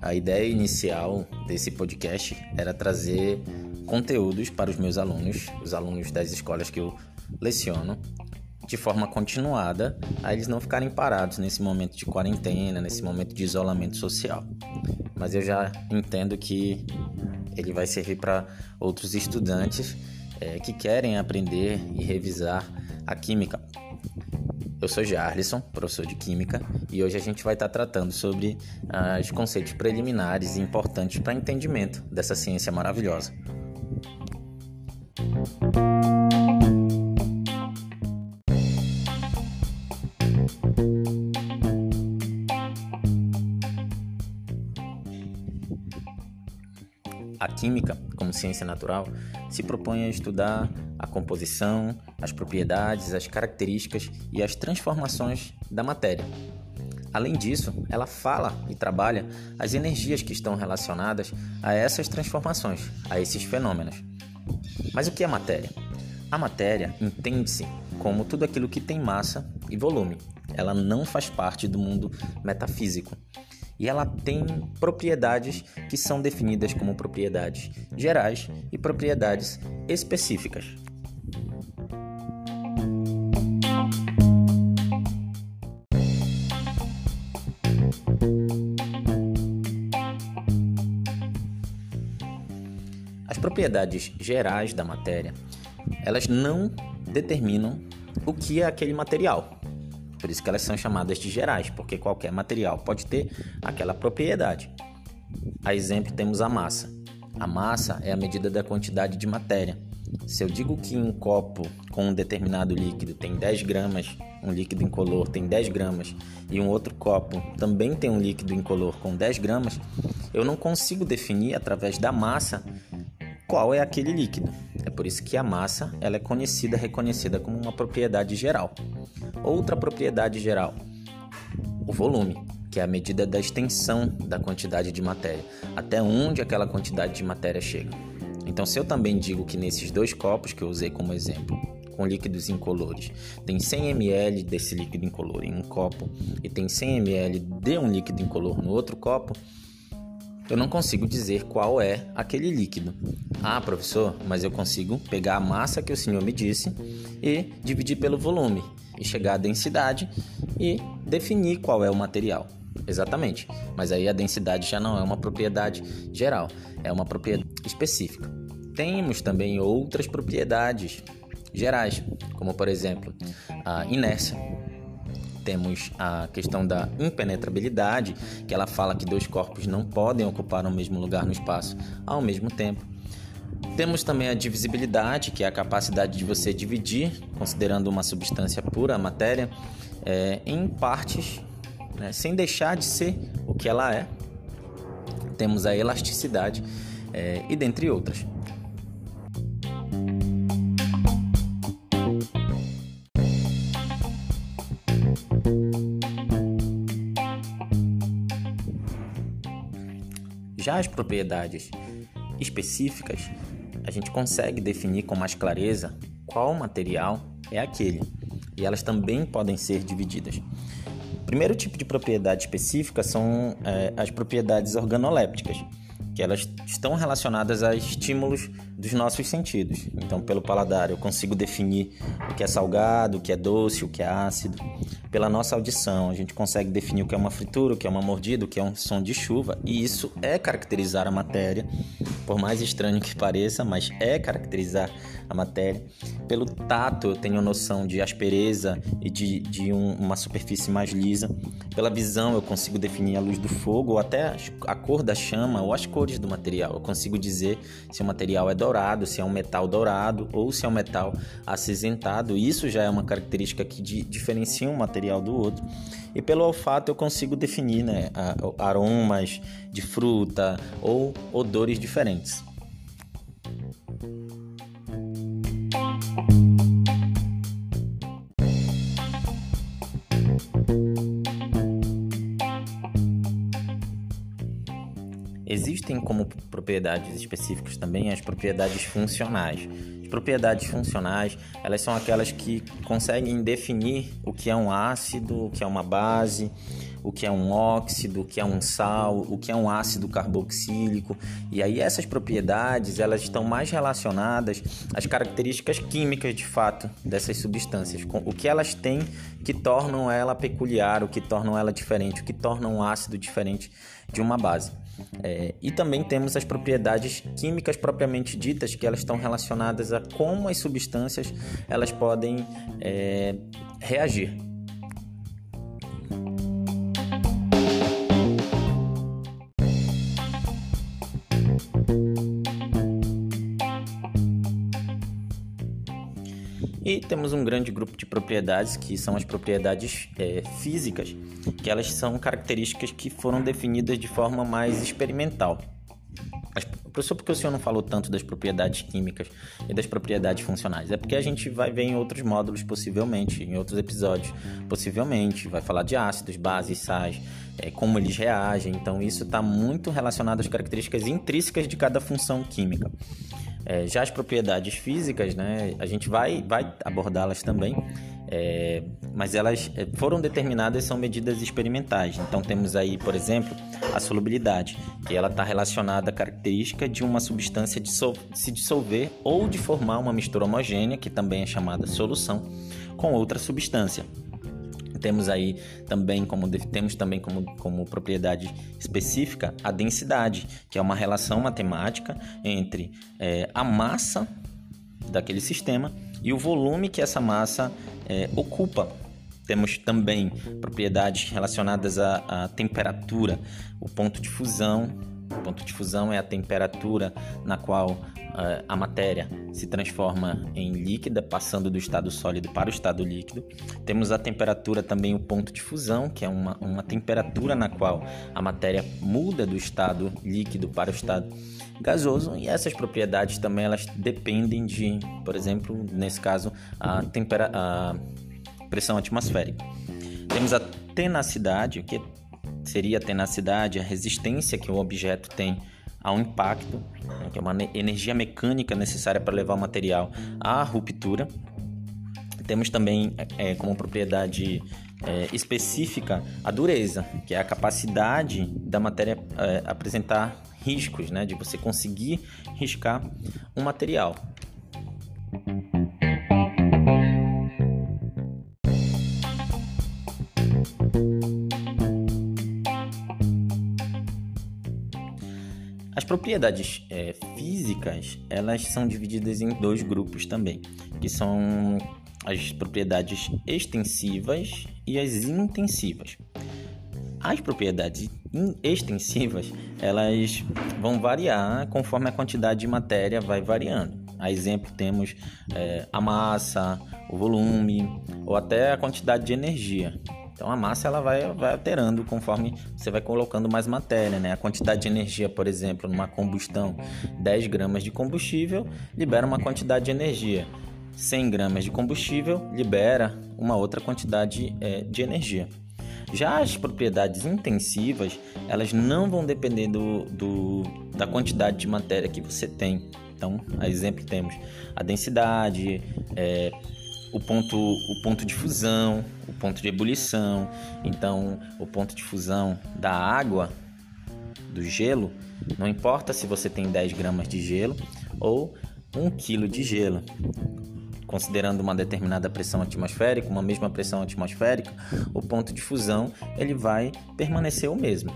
A ideia inicial desse podcast era trazer conteúdos para os meus alunos, os alunos das escolas que eu leciono, de forma continuada, a eles não ficarem parados nesse momento de quarentena, nesse momento de isolamento social. Mas eu já entendo que ele vai servir para outros estudantes é, que querem aprender e revisar a química. Eu sou Jarlison, professor de Química, e hoje a gente vai estar tratando sobre ah, os conceitos preliminares e importantes para entendimento dessa ciência maravilhosa. A química, como ciência natural, se propõe a estudar a composição, as propriedades, as características e as transformações da matéria. Além disso, ela fala e trabalha as energias que estão relacionadas a essas transformações, a esses fenômenos. Mas o que é matéria? A matéria entende-se como tudo aquilo que tem massa e volume. Ela não faz parte do mundo metafísico e ela tem propriedades que são definidas como propriedades gerais e propriedades específicas. As propriedades gerais da matéria, elas não determinam o que é aquele material, por isso que elas são chamadas de gerais, porque qualquer material pode ter aquela propriedade. A exemplo temos a massa. A massa é a medida da quantidade de matéria. Se eu digo que um copo com um determinado líquido tem 10 gramas, um líquido incolor tem 10 gramas, e um outro copo também tem um líquido incolor com 10 gramas, eu não consigo definir através da massa qual é aquele líquido. É por isso que a massa ela é conhecida, reconhecida como uma propriedade geral. Outra propriedade geral, o volume, que é a medida da extensão da quantidade de matéria, até onde aquela quantidade de matéria chega. Então, se eu também digo que nesses dois copos que eu usei como exemplo, com líquidos incolores, tem 100 ml desse líquido incolor em um copo e tem 100 ml de um líquido incolor no outro copo, eu não consigo dizer qual é aquele líquido. Ah, professor, mas eu consigo pegar a massa que o senhor me disse e dividir pelo volume e chegar à densidade e definir qual é o material. Exatamente, mas aí a densidade já não é uma propriedade geral, é uma propriedade específica. Temos também outras propriedades gerais, como por exemplo a inércia temos a questão da impenetrabilidade, que ela fala que dois corpos não podem ocupar o mesmo lugar no espaço ao mesmo tempo. Temos também a divisibilidade, que é a capacidade de você dividir, considerando uma substância pura, a matéria, é, em partes, né, sem deixar de ser o que ela é. Temos a elasticidade é, e dentre outras. Já as propriedades específicas, a gente consegue definir com mais clareza qual material é aquele, e elas também podem ser divididas. Primeiro tipo de propriedade específica são é, as propriedades organolépticas que elas estão relacionadas a estímulos dos nossos sentidos. Então, pelo paladar, eu consigo definir o que é salgado, o que é doce, o que é ácido. Pela nossa audição, a gente consegue definir o que é uma fritura, o que é uma mordida, o que é um som de chuva, e isso é caracterizar a matéria, por mais estranho que pareça, mas é caracterizar a matéria. Pelo tato, eu tenho noção de aspereza e de, de um, uma superfície mais lisa. Pela visão, eu consigo definir a luz do fogo, ou até a cor da chama, ou as cores do material. Eu consigo dizer se o material é dourado, se é um metal dourado ou se é um metal acinzentado. Isso já é uma característica que diferencia um material do outro. E pelo olfato eu consigo definir né, aromas de fruta ou odores diferentes. Existem como propriedades específicas também as propriedades funcionais. As propriedades funcionais, elas são aquelas que conseguem definir o que é um ácido, o que é uma base, o que é um óxido, o que é um sal, o que é um ácido carboxílico. E aí essas propriedades, elas estão mais relacionadas às características químicas de fato dessas substâncias, com o que elas têm que tornam ela peculiar, o que tornam ela diferente, o que torna um ácido diferente de uma base. É, e também temos as propriedades químicas propriamente ditas, que elas estão relacionadas a como as substâncias elas podem é, reagir. Temos um grande grupo de propriedades que são as propriedades é, físicas, que elas são características que foram definidas de forma mais experimental. Professor, por que o senhor não falou tanto das propriedades químicas e das propriedades funcionais? É porque a gente vai ver em outros módulos, possivelmente, em outros episódios, possivelmente, vai falar de ácidos, bases, sais, é, como eles reagem. Então, isso está muito relacionado às características intrínsecas de cada função química. É, já as propriedades físicas, né, a gente vai, vai abordá-las também, é, mas elas é, foram determinadas são medidas experimentais. Então temos aí, por exemplo, a solubilidade, que ela está relacionada à característica de uma substância se dissolver ou de formar uma mistura homogênea, que também é chamada solução, com outra substância. Temos aí também como temos também como, como propriedade específica a densidade, que é uma relação matemática entre é, a massa daquele sistema e o volume que essa massa é, ocupa. Temos também propriedades relacionadas à, à temperatura, o ponto de fusão. O ponto de fusão é a temperatura na qual a matéria se transforma em líquida, passando do estado sólido para o estado líquido. Temos a temperatura também, o ponto de fusão, que é uma, uma temperatura na qual a matéria muda do estado líquido para o estado gasoso e essas propriedades também elas dependem de, por exemplo, nesse caso, a, tempera a pressão atmosférica. Temos a tenacidade, que seria a tenacidade, a resistência que o objeto tem ao impacto, né, que é uma energia mecânica necessária para levar o material à ruptura. Temos também é, como propriedade é, específica a dureza, que é a capacidade da matéria é, apresentar riscos, né, de você conseguir riscar um material. Propriedades é, físicas elas são divididas em dois grupos também, que são as propriedades extensivas e as intensivas. As propriedades extensivas elas vão variar conforme a quantidade de matéria vai variando. A exemplo temos é, a massa, o volume ou até a quantidade de energia. Então a massa ela vai, vai alterando conforme você vai colocando mais matéria, né? A quantidade de energia, por exemplo, numa combustão, 10 gramas de combustível libera uma quantidade de energia. 100 gramas de combustível libera uma outra quantidade é, de energia. Já as propriedades intensivas, elas não vão depender do, do, da quantidade de matéria que você tem. Então, a exemplo temos a densidade, é, o ponto, o ponto de fusão, o ponto de ebulição. Então, o ponto de fusão da água, do gelo, não importa se você tem 10 gramas de gelo ou 1 quilo de gelo. Considerando uma determinada pressão atmosférica, uma mesma pressão atmosférica, o ponto de fusão ele vai permanecer o mesmo.